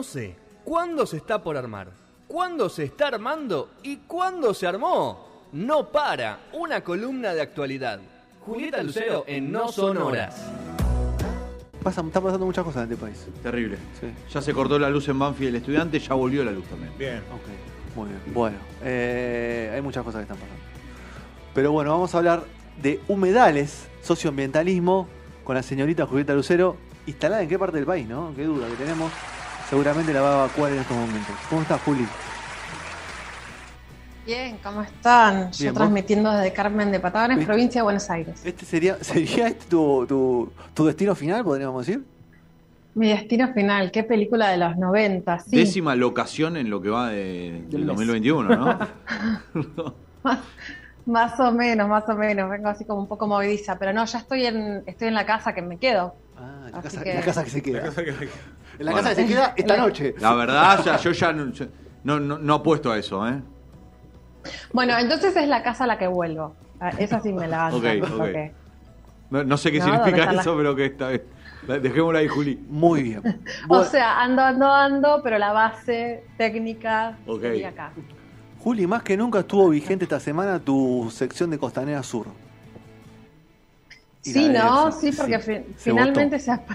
Conoce cuándo se está por armar, cuándo se está armando y cuándo se armó. No para, una columna de actualidad. Julieta Lucero en No Son Horas. Pasa, está pasando muchas cosas en este país. Terrible. Sí. Ya se cortó la luz en Banfield el estudiante, ya volvió la luz también. Bien. Ok, muy bien. Bueno, eh, hay muchas cosas que están pasando. Pero bueno, vamos a hablar de humedales, socioambientalismo, con la señorita Julieta Lucero, instalada en qué parte del país, ¿no? Qué duda que tenemos. Seguramente la va a evacuar en estos momentos. ¿Cómo estás, Juli? Bien, ¿cómo están? Yo transmitiendo desde Carmen de Patagones, ¿Viste? provincia de Buenos Aires. ¿Este sería, sería este tu, tu, tu destino final, podríamos decir? Mi destino final, qué película de los 90, sí. Décima locación en lo que va de- Del del mes. 2021, ¿no? Más o menos, más o menos. Vengo así como un poco movediza, pero no, ya estoy en, estoy en la casa que me quedo. Ah, la casa, que- la casa que se La queda. En la Bueno. casa que se queda esta La- noche. La verdad, ya, yo ya no, no, no, no apuesto a eso, ¿eh? Bueno, entonces es la casa a la que vuelvo. Ah, Esa sí me la banco, Ok, ok. porque- No, no sé qué No, ¿dónde significa eso, pero que está bien. La- Dejémosla ahí, Juli. Muy bien. O sea, ando, ando, ando, pero la base técnica sería acá. Juli, más que nunca estuvo vigente esta semana tu sección de Costanera Sur. Sí, ¿no? Sí, porque sí, fi- se finalmente votó. se, ap-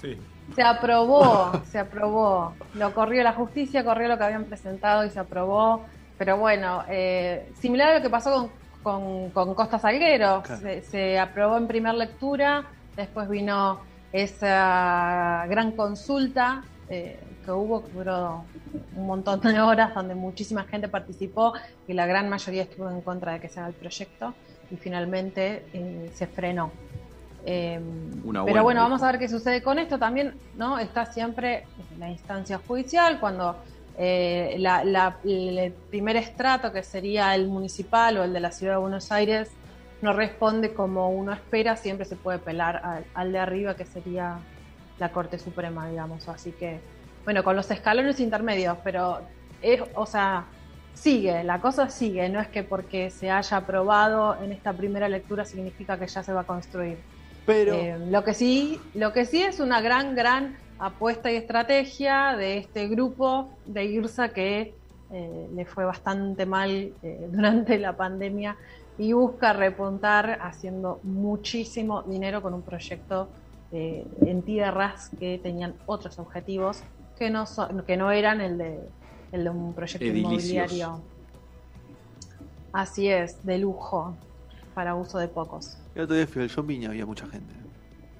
Sí. se aprobó, se aprobó. Lo corrió la justicia, corrió lo que habían presentado y se aprobó. Pero bueno, eh, similar a lo que pasó con, con, con Costa Salguero. Claro. Se, se aprobó en primera lectura, después vino esa gran consulta eh, que hubo, que duró un montón de horas, donde muchísima gente participó y la gran mayoría estuvo en contra de que se haga el proyecto y finalmente eh, se frenó. Eh, Una buena, pero bueno, vamos a ver qué sucede con esto. También no está siempre la instancia judicial cuando eh, la- la- el primer estrato, que sería el municipal o el de la ciudad de Buenos Aires, no responde como uno espera, siempre se puede pelar al, al de arriba, que sería la Corte Suprema, digamos. Así que, bueno, con los escalones intermedios, pero es, o sea, sigue, la cosa sigue, no es que porque se haya aprobado en esta primera lectura significa que ya se va a construir. Pero, Eh, lo que sí, lo que sí es una gran, gran apuesta y estrategia de este grupo de IRSA que eh, le fue bastante mal eh, durante la pandemia y busca repuntar haciendo muchísimo dinero con un proyecto en tierras que tenían otros objetivos que no son, que no eran el de el de un proyecto Edilicios. inmobiliario. Así es, de lujo para uso de pocos. el otro día fui al shopping y había mucha gente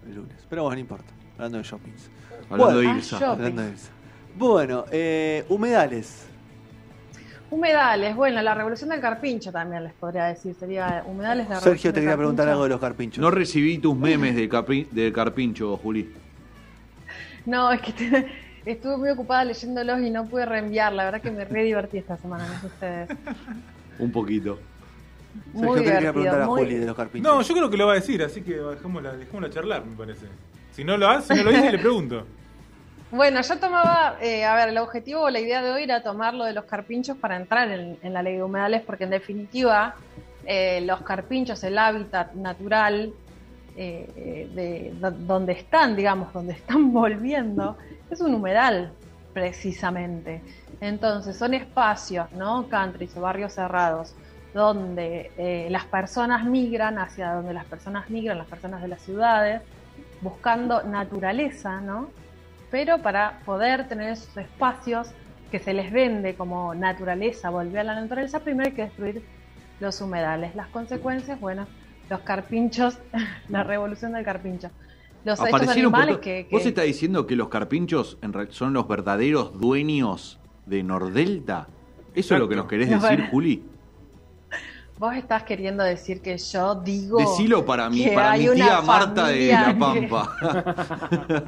el lunes. Pero bueno, no importa. Hablando de shoppings. Hablando Bueno, de ah, Ilsa. yo- Hablando de eso. Bueno, eh, humedales. Humedales, bueno, la revolución del carpincho también les podría decir, sería humedales de la Sergio, te quería preguntar algo de los carpinchos. No recibí tus memes del carpincho, Juli. No, es que te- estuve muy ocupada leyéndolos y no pude reenviar, la verdad que me re divertí esta semana, no sé ustedes. Un poquito. Quería preguntar a muy... Juli de los carpinchos. No, yo creo que lo va a decir, así que dejémosla, dejémosla charlar, me parece. Si no lo hace, si no lo dice, le pregunto. Bueno, yo tomaba, eh, a ver, el objetivo o la idea de hoy era tomar lo de los carpinchos para entrar en, en la ley de humedales, porque en definitiva eh, los carpinchos, el hábitat natural eh, de do- donde están, digamos, donde están volviendo, es un humedal, precisamente. Entonces, son espacios, ¿no? Countries o barrios cerrados, donde eh, las personas migran hacia donde las personas migran, las personas de las ciudades, buscando naturaleza, ¿no? Pero para poder tener esos espacios que se les vende como naturaleza, volver a la naturaleza, primero hay que destruir los humedales. Las consecuencias, bueno, los carpinchos, la revolución del carpincho. Los Aparecieron animales to- que, que- ¿Vos estás diciendo que los carpinchos en son los verdaderos dueños de Nordelta? ¿Eso es lo que nos querés No, decir, bueno. Juli? vos estás queriendo decir que yo digo Decilo para mi, para mi tía Marta de La que- Pampa.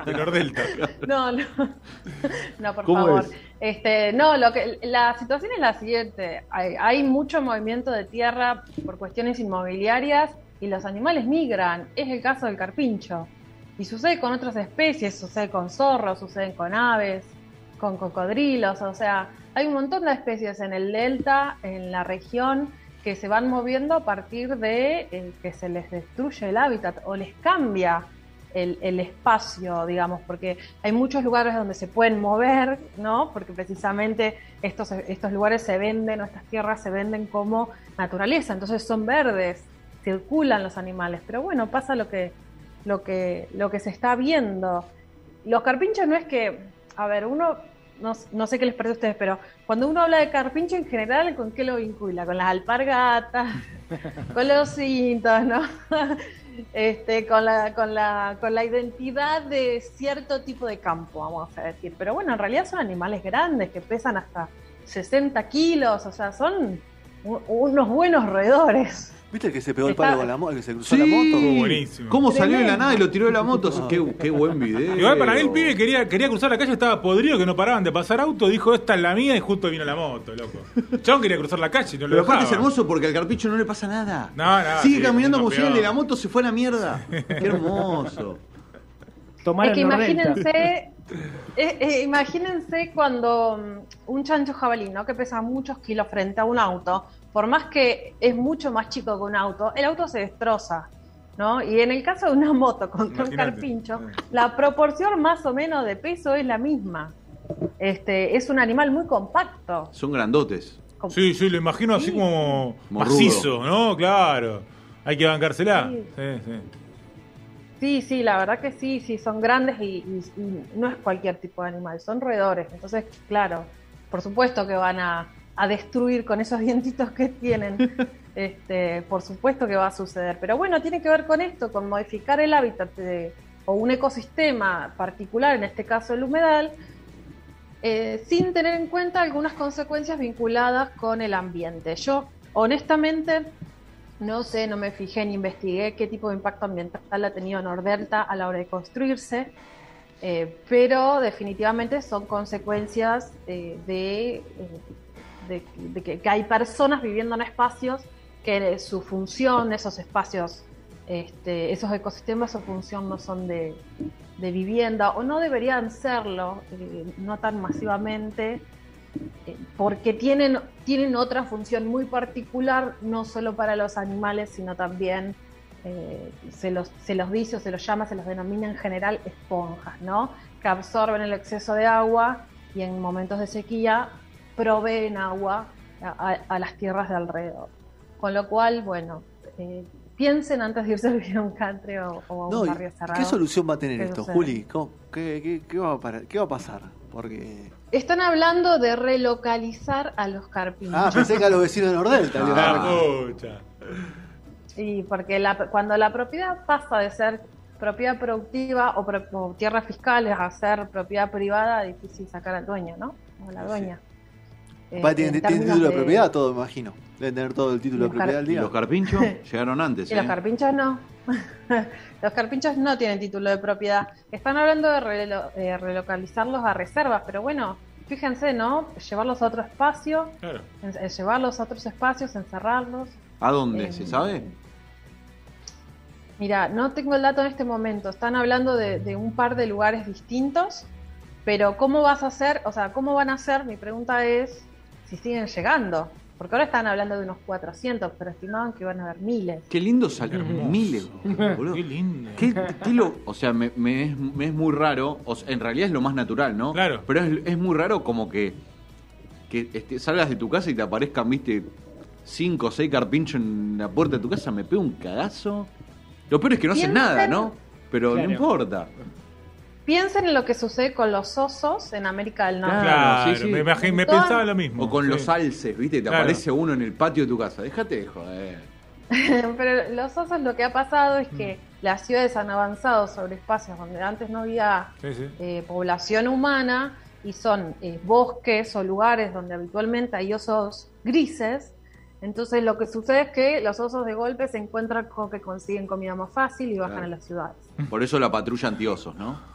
De Nordelta. No, no, no, por ¿Cómo favor. es? Este, no, lo que la situación es la siguiente: hay, hay mucho movimiento de tierra por cuestiones inmobiliarias y los animales migran. Es el caso del carpincho. Y sucede con otras especies, sucede con zorros, sucede con aves, con cocodrilos, o sea, hay un montón de especies en el delta, en la región, que se van moviendo a partir de eh, que se les destruye el hábitat o les cambia el, espacio, digamos, porque hay muchos lugares donde se pueden mover, ¿no? Porque precisamente estos, estos lugares se venden o estas tierras se venden como naturaleza, entonces son verdes, circulan los animales, pero bueno, pasa lo que, lo que, lo que se está viendo. Los carpinchos no es que, a ver, uno, no, no sé qué les parece a ustedes, pero cuando uno habla de carpincho en general, ¿con qué lo vincula? Con las alpargatas, con los cintos, ¿no? Este, con la, con la, con la identidad de cierto tipo de campo, vamos a decir. Pero bueno, en realidad son animales grandes que pesan hasta 60 kilos, o sea, son unos buenos roedores. ¿Viste el que se pegó el Está- palo con la moto, el que se cruzó Sí, la moto? buenísimo. ¿Cómo salió de la nada y lo tiró de la moto? Qué, qué buen video. Igual para mí el pibe quería, quería cruzar la calle, estaba podrido, que no paraban de pasar auto, dijo esta es la mía y justo vino la moto, loco. Chabón quería cruzar la calle y no lo Pero aparte es dejaba. hermoso porque al carpicho no le pasa nada. No, no, Sigue sí, caminando como si el de la moto se fue a la mierda. Qué hermoso. Tomar Es que imagínense, eh, eh, imagínense cuando mm, un chancho jabalí, ¿no? que pesa muchos kilos frente a un auto, por más que es mucho más chico que un auto, el auto se destroza. ¿no? Y en el caso de una moto contra un Imagínate. carpincho, la proporción más o menos de peso es la misma. Este, es un animal muy compacto. Son grandotes. Com- Sí, sí, lo imagino así Sí. como Morrudo. macizo, ¿no? Claro. Hay que bancársela. Sí. Sí, sí. Sí, la verdad que sí, sí, son grandes y, y- y no es cualquier tipo de animal, son roedores. Entonces, claro, por supuesto que van a, a destruir con esos dientitos que tienen. Este, por supuesto que va a suceder. Pero bueno, tiene que ver con esto, con modificar el hábitat de- o un ecosistema particular, en este caso el humedal, eh, sin tener en cuenta algunas consecuencias vinculadas con el ambiente. Yo, honestamente, no sé, no me fijé ni investigué qué tipo de impacto ambiental ha tenido Nordelta a la hora de construirse, eh, pero definitivamente son consecuencias eh, de, eh, que, hay personas viviendo en espacios que su función, esos espacios, este, esos ecosistemas, su función no son de, vivienda o no deberían serlo, no tan masivamente, porque tienen, tienen otra función muy particular, no solo para los animales, sino también eh, se, los, se los dice o se los llama, se los denomina en general esponjas, ¿no? Que absorben el exceso de agua y en momentos de sequía proveen agua a las tierras de alrededor. Con lo cual, bueno, eh, piensen antes de irse a vivir a un country o, o a un No, ¿y barrio cerrado. ¿Qué solución va a tener ¿Qué esto, sucede? Juli? ¿Cómo- qué, qué- qué va a para- qué va a pasar? Porque. Están hablando de relocalizar a los carpinchos. Ah, pensé que a los vecinos de Nordelta. le iba a La dar- pucha. Sí, porque la- cuando la propiedad pasa de ser propiedad productiva o, pro- o tierras fiscales a ser propiedad privada, difícil sacar al dueño, ¿no? O a la dueña. Tiene, en tiene términos título de propiedad, todo, me imagino. Deben tener todo el título de propiedad al Y día. los carpinchos llegaron antes. Y los ¿eh? carpinchos no. los carpinchos no tienen título de propiedad. Están hablando de relo- eh, relocalizarlos a reservas, pero bueno, fíjense, ¿no? Llevarlos a otro espacio, Claro. en- eh, llevarlos a otros espacios, encerrarlos. ¿A dónde? Eh, ¿Se sabe? Mira, no tengo el dato en este momento. Están hablando de, de un par de lugares distintos, pero ¿cómo vas a hacer? O sea, ¿cómo van a hacer? Mi pregunta es si siguen llegando. Porque ahora están hablando de unos 400, pero estimaban que iban a haber miles. Qué lindo salir. Hermoso. Miles, boludo. Qué lindo. ¿Qué, qué lo- o sea, me, me es, me es muy raro. O sea, en realidad es lo más natural, ¿no? Claro. Pero es, es muy raro como que, que este, salgas de tu casa y te aparezcan, viste, cinco o seis carpinchos en la puerta de tu casa. Me pega un cagazo. Lo peor es que no hacen nada, ¿no? Pero Claro. no importa. Piensen en lo que sucede con los osos en América del Norte. Claro, sí, sí. me, imagi- me pensaba lo mismo. O con sí. los alces, viste, te Claro. aparece uno en el patio de tu casa. Déjate de joder. Pero los osos lo que ha pasado es Mm. que las ciudades han avanzado sobre espacios donde antes no había Sí, sí. eh, población humana y son eh, bosques o lugares donde habitualmente hay osos grises. Entonces lo que sucede es que los osos de golpe se encuentran con que consiguen comida más fácil y bajan Claro. a las ciudades. Por eso la patrulla antiosos, ¿no?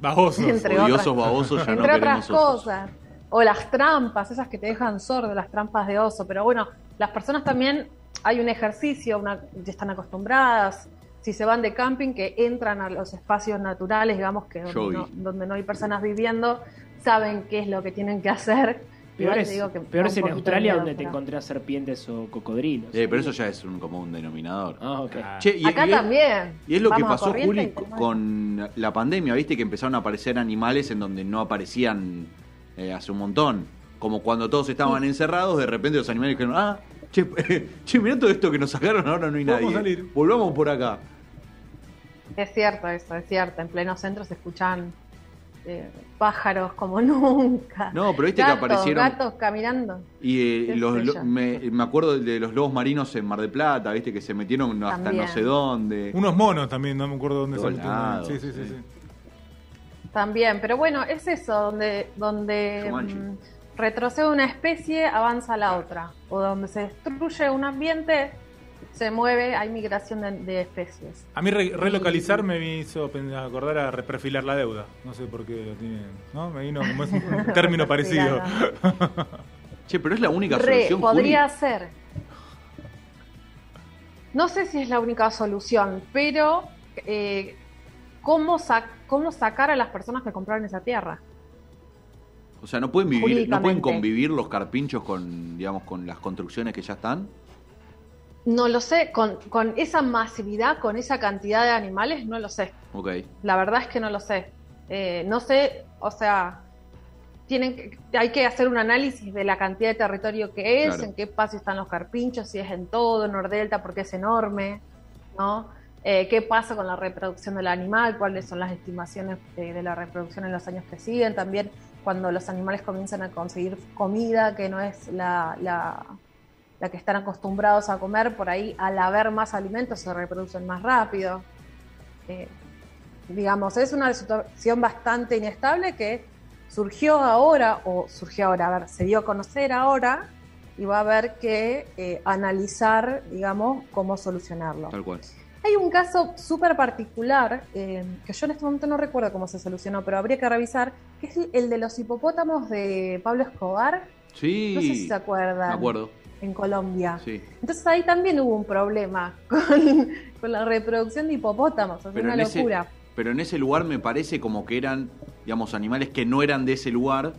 Babosos. Entre Odiosos otras- babosos ya no Entre otras cosas. O las trampas, esas que te dejan sordo, las trampas de oso. Pero bueno, las personas también, hay un ejercicio, una, ya están acostumbradas. Si se van de camping, que entran a los espacios naturales, digamos que donde no, donde no hay personas viviendo, saben qué es lo que tienen que hacer. Peor Igual es, te digo que peor da es un en Australia donde te encontrás serpientes o cocodrilos. Eh, pero eso ya es un, como un denominador. Ah, ok. Che, y, Acá y también. Y es lo que Vamos a pasó, Juli, con la pandemia, ¿viste? Que empezaron a aparecer animales en donde no aparecían eh, hace un montón. Como cuando todos estaban encerrados, de repente los animales dijeron, ah, che, che mirá todo esto que nos sacaron, ahora no hay Podemos nadie. salir. Volvamos por acá. Es cierto eso, es cierto. En pleno centro se escuchan eh, pájaros como nunca. No, pero viste que Gatos, aparecieron- Gatos caminando. Y eh, los, lo- me, me acuerdo de los lobos marinos en Mar del Plata, ¿viste? Que se metieron hasta no sé dónde. Unos monos también, no me acuerdo dónde Todos son. lados, Sí, sí, sí. sí. También, pero bueno, es eso, donde, donde mm, retrocede una especie, avanza la otra. O donde se destruye un ambiente, se mueve, hay migración de, de especies. A mí re- relocalizar me hizo acordar a reperfilar la deuda. No sé por qué lo tiene. ¿No? Me vino como es un término parecido. Che, pero es la única Re, solución, podría Juli. ser. No sé si es la única solución, pero eh, ¿cómo, sac- ¿cómo sacar a las personas que compraron esa tierra? O sea, ¿no pueden vivir, no pueden convivir los carpinchos con, digamos, con las construcciones que ya están? No lo sé, con, con esa masividad, con esa cantidad de animales, no lo sé. Ok. La verdad es que no lo sé. Eh, no sé, o sea, tienen que- hay que hacer un análisis de la cantidad de territorio que es, Claro. en qué espacio están los carpinchos, si es en todo, en Nordelta, porque es enorme, ¿no? Eh, qué pasa con la reproducción del animal, cuáles son las estimaciones de, de la reproducción en los años que siguen, también cuando los animales comienzan a conseguir comida que no es la, la, la que están acostumbrados a comer, por ahí al haber más alimentos se reproducen más rápido. Eh, digamos, es una situación bastante inestable que surgió ahora, o surgió ahora, a ver, se dio a conocer ahora y va a haber que eh, analizar, digamos, cómo solucionarlo. Tal cual. Hay un caso súper particular, eh, que yo en este momento no recuerdo cómo se solucionó, pero habría que revisar, que es el de los hipopótamos de Pablo Escobar. Sí. No sé si se acuerdan. Me acuerdo. En Colombia. Sí. Entonces ahí también hubo un problema con, con la reproducción de hipopótamos, Pero una en, ese, locura. pero en ese lugar me parece como que eran, digamos, animales que no eran de ese lugar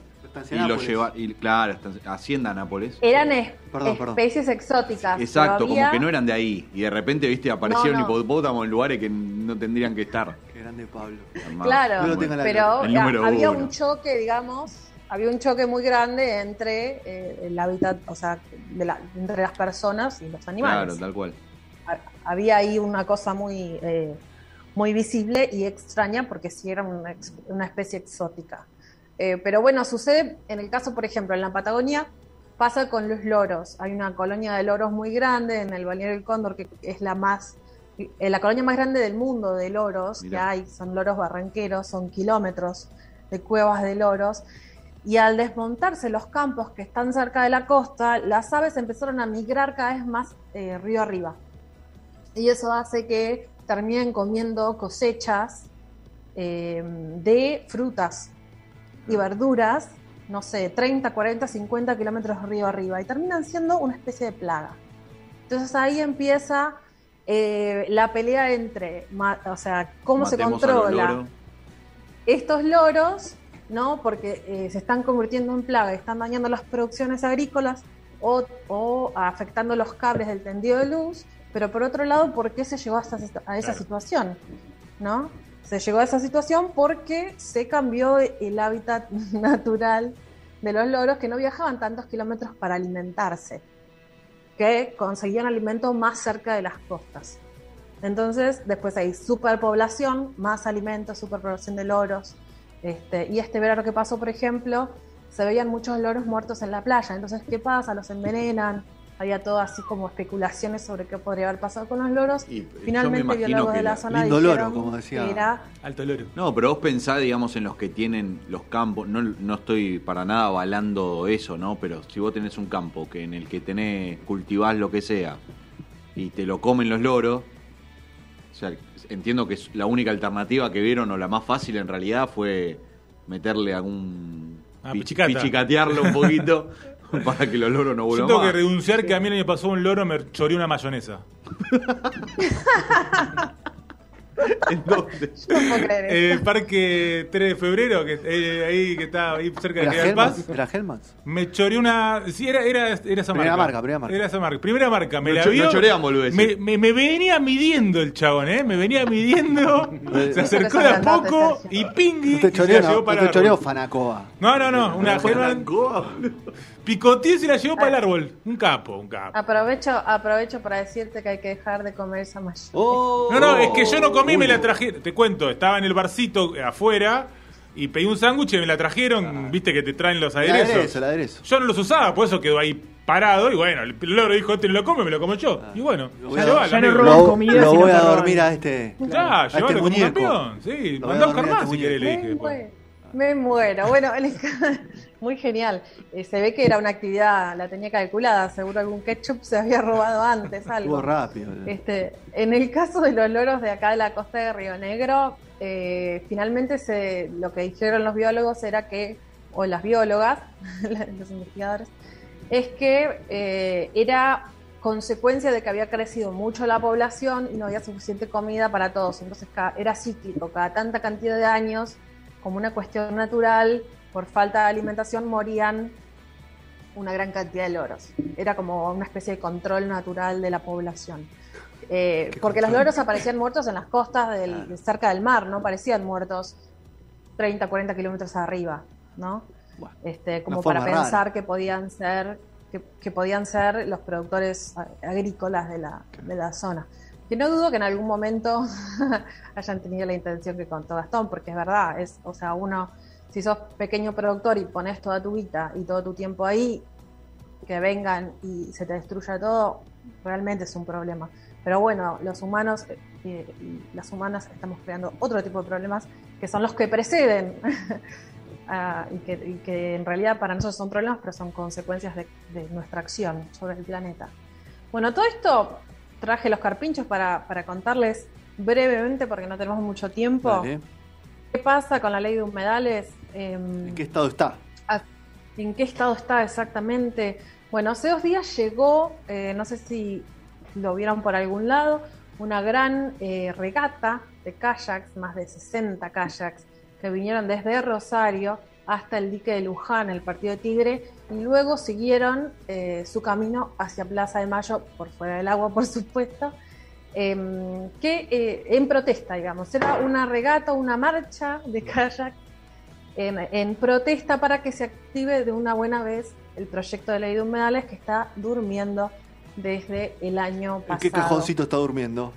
y lo Nápoles. llevaron. Y, claro, Hacienda Nápoles. Eran es- Perdón, perdón. especies exóticas. Exacto, había- como que no eran de ahí. Y de repente, viste, aparecieron No, no. hipopótamos en lugares que no tendrían que estar. Qué grande Pablo. Claro, No pero había uno. un choque, digamos, había un choque muy grande entre eh, el hábitat, o sea, de la- entre las personas y los animales. Claro, tal cual. Ha- Había ahí una cosa muy, eh, muy visible y extraña porque sí era una, una especie exótica. Eh, pero bueno, sucede en el caso, por ejemplo, en la Patagonia pasa con los loros. Hay una colonia de loros muy grande en el Balneario del Cóndor que es la más eh, la colonia más grande del mundo de loros Mirá. que hay, son loros barranqueros, son kilómetros de cuevas de loros. Y al desmontarse los campos que están cerca de la costa, las aves empezaron a migrar cada vez más eh, río arriba. Y eso hace que terminen comiendo cosechas eh, de frutas y verduras, no sé, 30, 40, 50 kilómetros río arriba, y terminan siendo una especie de plaga. Entonces ahí empieza eh, la pelea entre, o sea, cómo se Matemos controla estos loros, ¿no? Porque eh, se están convirtiendo en plaga, están dañando las producciones agrícolas o, o afectando los cables del tendido de luz, pero por otro lado, ¿por qué se llegó a esa, a esa Claro. situación? ¿No? Se llegó a esa situación porque se cambió el hábitat natural de los loros que no viajaban tantos kilómetros para alimentarse, que conseguían alimento más cerca de las costas. Entonces, después hay superpoblación, más alimentos, superpoblación de loros. Este, y este verano que pasó, por ejemplo, se veían muchos loros muertos en la playa. Entonces, ¿qué pasa? Los envenenan. Había todo así como especulaciones sobre qué podría haber pasado con los loros. Y, eh, yo me Finalmente, imagino biólogos que de la zona Lindo loro, como decía. que era Alto loro. No, pero vos pensás, digamos, en los que tienen los campos. No, no estoy para nada avalando eso, ¿no? Pero si vos tenés un campo que en el que tenés, cultivás lo que sea y te lo comen los loros, sea, entiendo que la única alternativa que vieron o la más fácil en realidad fue meterle algún. Ah, pichicata. pichicatearlo un poquito para que los loros no Yo vuelvan tengo que renunciar que a mí el año pasado un loro me choreó una mayonesa. ¿En dónde? No puedo creer Eh. Parque 3 de Febrero, que eh, ahí que está ahí cerca de ¿Era General Paz. ¿Era Hellmans? Me choreó una. Sí, era, era, era esa Primera marca. marca, primera marca. Era esa marca. Primera marca. Me No la vio. no chorean boludeces. me, me, me venía midiendo el chabón, ¿eh? Me venía midiendo. se acercó de a poco y pingui. No te choreó, no, para te choreó. Fanacoa. No, no, no. Una Hellman picoteó y se la llevó para el árbol. Un capo, un capo. Aprovecho, aprovecho para decirte que hay que dejar de comer esa malla. Oh. No, no, es que yo no comí, me Uy. la traje. Te cuento, estaba en el barcito afuera y pedí un sándwich y me la trajeron. Viste que te traen los El aderezos. aderezo, el aderezo. Yo no los usaba, por eso quedó ahí parado. Y bueno, el logro dijo: Este lo come, me lo como yo. Y bueno, ya no roban Lo, comida, lo voy a dormir a este. Ya, a este como muñeco. campeón. Sí, mandá a buscar más este si querés, le Me dije. Me muero. Bueno, muy genial. Eh, se ve que era una actividad, la tenía calculada. Seguro algún ketchup se había robado antes, algo. Estuvo rápido. Este, en el caso de los loros de acá de la costa de Río Negro, eh, finalmente se, lo que dijeron los biólogos era que, o las biólogas, los investigadores, es que eh, era consecuencia de que había crecido mucho la población y no había suficiente comida para todos. Entonces era cíclico, cada tanta cantidad de años, como una cuestión natural, por falta de alimentación morían una gran cantidad de loros. Era como una especie de control natural de la población. Eh, porque los loros aparecían muertos en las costas del, Claro. cerca del mar, no parecían muertos 30, 40 kilómetros arriba, ¿no? Bueno, Este, como para rara. pensar que podían ser que, que podían ser los productores agrícolas de la, de la zona. Que no dudo que en algún momento hayan tenido la intención que contó Gastón, porque es verdad, es, o sea, uno, si sos pequeño productor y pones toda tu guita y todo tu tiempo ahí, que vengan y se te destruya todo, realmente es un problema. Pero bueno, los humanos eh, y las humanas estamos creando otro tipo de problemas que son los que preceden y, que, y que en realidad para nosotros son problemas, pero son consecuencias de, de nuestra acción sobre el planeta. Bueno, todo esto traje los carpinchos para, para contarles brevemente, porque no tenemos mucho tiempo, Dale. qué pasa con la ley de humedales. em, ¿En qué estado está? ¿En qué estado está exactamente? Bueno, hace dos días llegó, eh, no sé si lo vieron por algún lado, una gran eh, regata de kayaks, más de 60 kayaks, que vinieron desde Rosario hasta el dique de Luján, el partido de Tigre, y luego siguieron eh, su camino hacia Plaza de Mayo, por fuera del agua, por supuesto, em, que eh, en protesta, digamos, era una regata, una marcha de kayak en, en protesta para que se active de una buena vez el proyecto de ley de humedales que está durmiendo desde el año ¿En pasado. qué cajoncito está durmiendo?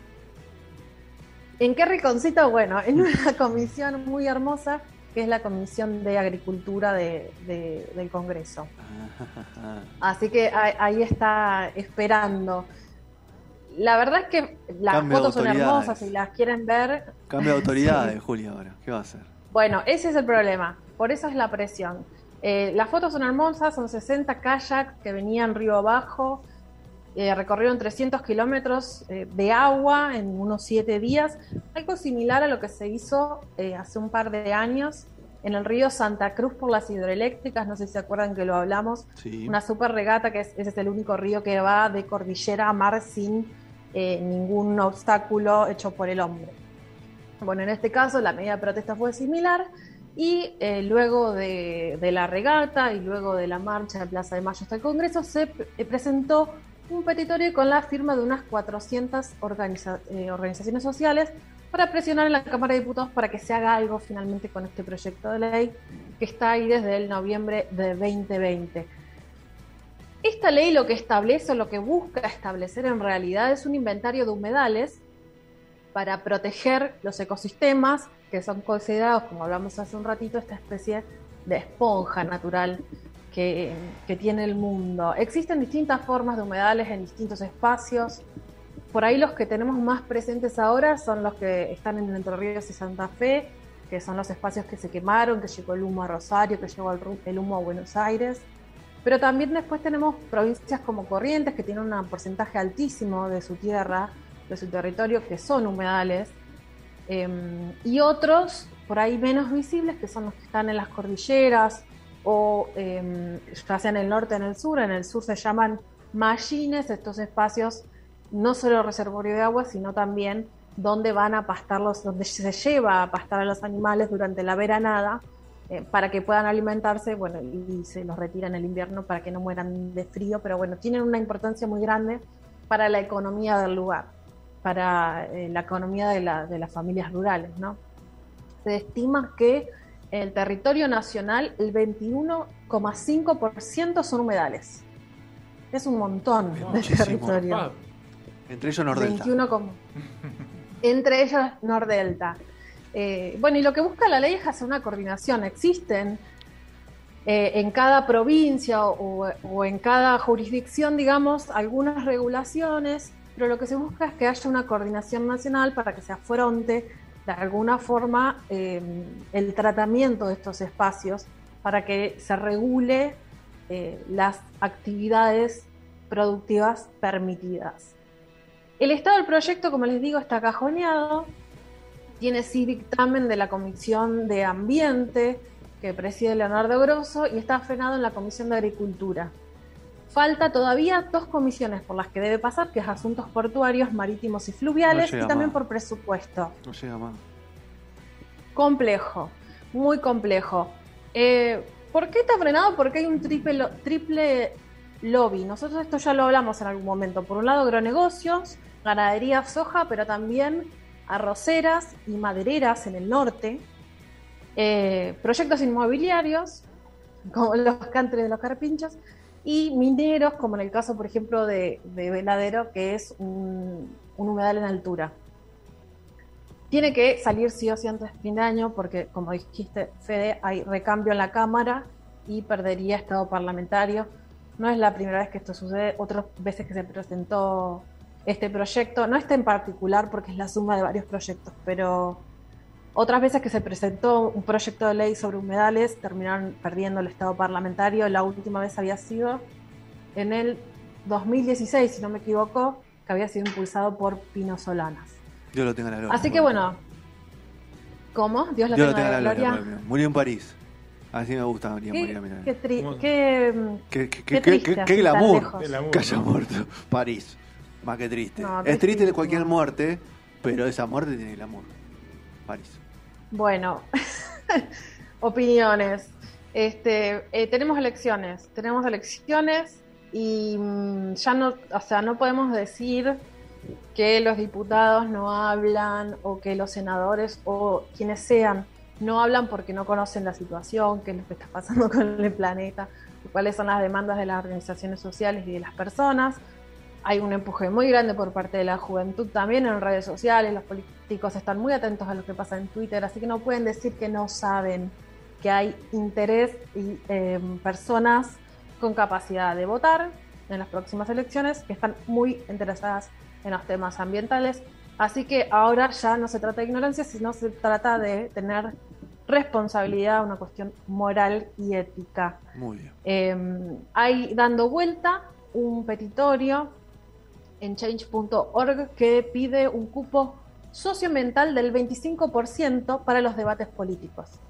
¿En qué riconcito? Bueno, en una comisión muy hermosa que es la Comisión de Agricultura de- de- del Congreso. Así que ahí, ahí está esperando. La verdad es que las Cambio fotos son hermosas y las quieren ver. Cambio de autoridades, Julia, ahora. ¿Qué va a hacer? Bueno, ese es el problema. Por eso es la presión. Eh, las fotos son hermosas, son 60 kayaks que venían río abajo, eh, recorrieron 300 kilómetros eh, de agua en unos 7 días, algo similar a lo que se hizo eh, hace un par de años en el río Santa Cruz por las hidroeléctricas, no sé si se acuerdan que lo hablamos, Sí. una super regata que es, ese es el único río que va de cordillera a mar sin ningún obstáculo hecho por el hombre. Bueno, en este caso la medida de protesta fue similar y eh, luego de, de la regata y luego de la marcha de Plaza de Mayo hasta el Congreso se pre- presentó un petitorio con la firma de unas 400 organiza- eh, organizaciones sociales para presionar en la Cámara de Diputados para que se haga algo finalmente con este proyecto de ley que está ahí desde el noviembre de 2020. Esta ley lo que establece o lo que busca establecer en realidad es un inventario de humedales para proteger los ecosistemas que son considerados, como hablamos hace un ratito, esta especie de esponja natural que, que tiene el mundo. Existen distintas formas de humedales en distintos espacios. Por ahí los que tenemos más presentes ahora son los que están en Entre Ríos y Santa Fe, que son los espacios que se quemaron, que llegó el humo a Rosario, que llegó el humo a Buenos Aires. Pero también después tenemos provincias como Corrientes, que tienen un porcentaje altísimo de su tierra, de su territorio, que son humedales. Em, y otros, por ahí menos visibles, que son los que están en las cordilleras, o em, ya sea en el norte en el sur. En el sur se llaman mallines, estos espacios no solo reservorio de agua, sino también donde van a pastar los, donde se lleva a pastar a los animales durante la veranada eh, para que puedan alimentarse, bueno, y, se los retira en el invierno para que no mueran de frío, pero bueno, tienen una importancia muy grande para la economía del lugar, para eh, la economía de, la- de las familias rurales, ¿no? Se estima que en el territorio nacional el 21,5% son humedales. Es un montón Es de muchísimo. territorio. Pa, Entre ellos Nordelta. 21 como- Entre ellos Nordelta. Eh, bueno, y lo que busca la ley es hacer una coordinación. Existen eh, en cada provincia o, o en cada jurisdicción, digamos, algunas regulaciones, pero lo que se busca es que haya una coordinación nacional para que se afronte de alguna forma eh, el tratamiento de estos espacios, para que se regule eh, las actividades productivas permitidas. El estado del proyecto, como les digo, está cajoneado. Tiene sí dictamen de la Comisión de Ambiente, que preside Leonardo Grosso, y está frenado en la Comisión de Agricultura. Falta todavía dos comisiones por las que debe pasar, que es asuntos portuarios, marítimos y fluviales, No y también más. por presupuesto. No llega más. Complejo, muy complejo. Eh, ¿Por qué está frenado? Porque hay un triple, triple lobby. Nosotros esto ya lo hablamos en algún momento. Por un lado, agronegocios, ganadería, soja, pero también arroceras y madereras en el norte. Eh, proyectos inmobiliarios, como los country de los carpinchos, y mineros, como en el caso, por ejemplo, de, de Veladero, que es un, un humedal en altura. Tiene que salir sí o sí antes de fin de año porque, como dijiste, Fede, hay recambio en la Cámara y perdería estado parlamentario. No es la primera vez que esto sucede, otras veces que se presentó este proyecto, no este en particular porque es la suma de varios proyectos, pero otras veces que se presentó un proyecto de ley sobre humedales terminaron perdiendo el estado parlamentario. La última vez había sido en el 2016, si no me equivoco, que había sido impulsado por Pino Solanas. Dios lo tenga en la gloria. Así que bueno, ¿cómo? Dios la Dios lo tenga tenga en la la gloria. gloria. Murió en París. Así me gusta morir, Qué, morir a mí también. qué qué, Qué, qué, qué glamour. Que haya muerto. París. Más que triste. No, es triste tristísimo. cualquier muerte, pero esa muerte tiene glamour. París. Bueno, opiniones. Este, eh, tenemos elecciones, tenemos elecciones y mm, ya no, o sea, no podemos decir que los diputados no hablan o que los senadores o quienes sean no hablan porque no conocen la situación, qué es lo que está pasando con el planeta, cuáles son las demandas de las organizaciones sociales y de las personas. Hay un empuje muy grande por parte de la juventud también en redes sociales, los políticos están muy atentos a lo que pasa en Twitter, así que no pueden decir que no saben que hay interés y eh, personas con capacidad de votar en las próximas elecciones que están muy interesadas en los temas ambientales. Así que ahora ya no se trata de ignorancia, sino se trata de tener responsabilidad, una cuestión moral y ética. Muy bien. Eh, hay dando vuelta un petitorio en change.org que pide un cupo socioambiental del 25% para los debates políticos.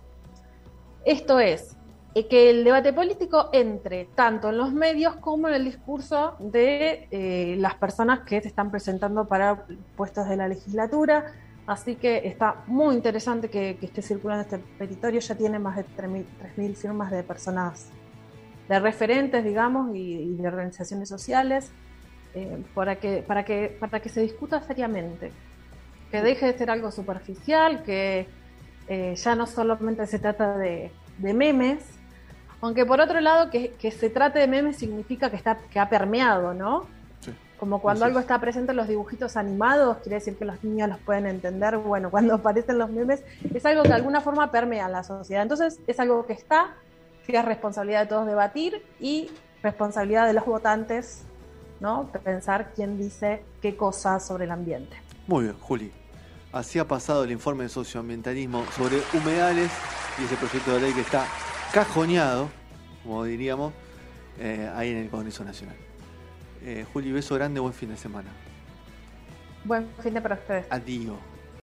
Esto es, eh, que el debate político entre tanto en los medios como en el discurso de eh, las personas que se están presentando para puestos de la legislatura. Así que está muy interesante que, que esté circulando este petitorio. Ya tiene más de 3.000 3.000 firmas de personas, de referentes, digamos, y de organizaciones sociales, eh, para, que, para, que, para que se discuta seriamente. Que deje de ser algo superficial, que eh, ya no solamente se trata de, de memes, aunque por otro lado que, que se trate de memes significa que, está, que ha permeado, ¿no? Sí. Como cuando algo es. está presente en los dibujitos animados, quiere decir que los niños los pueden entender. Bueno, cuando aparecen los memes, es algo que de alguna forma permea la sociedad. Entonces, es algo que está, que es responsabilidad de todos debatir y responsabilidad de los votantes, ¿no? Pensar quién dice qué cosas sobre el ambiente. Muy bien, Juli. Así ha pasado el informe de socioambientalismo sobre humedales y ese proyecto de ley que está cajoneado, como diríamos, eh, ahí en el Congreso Nacional. Eh, Juli, beso grande, buen fin de semana. Buen fin de para ustedes. Adiós.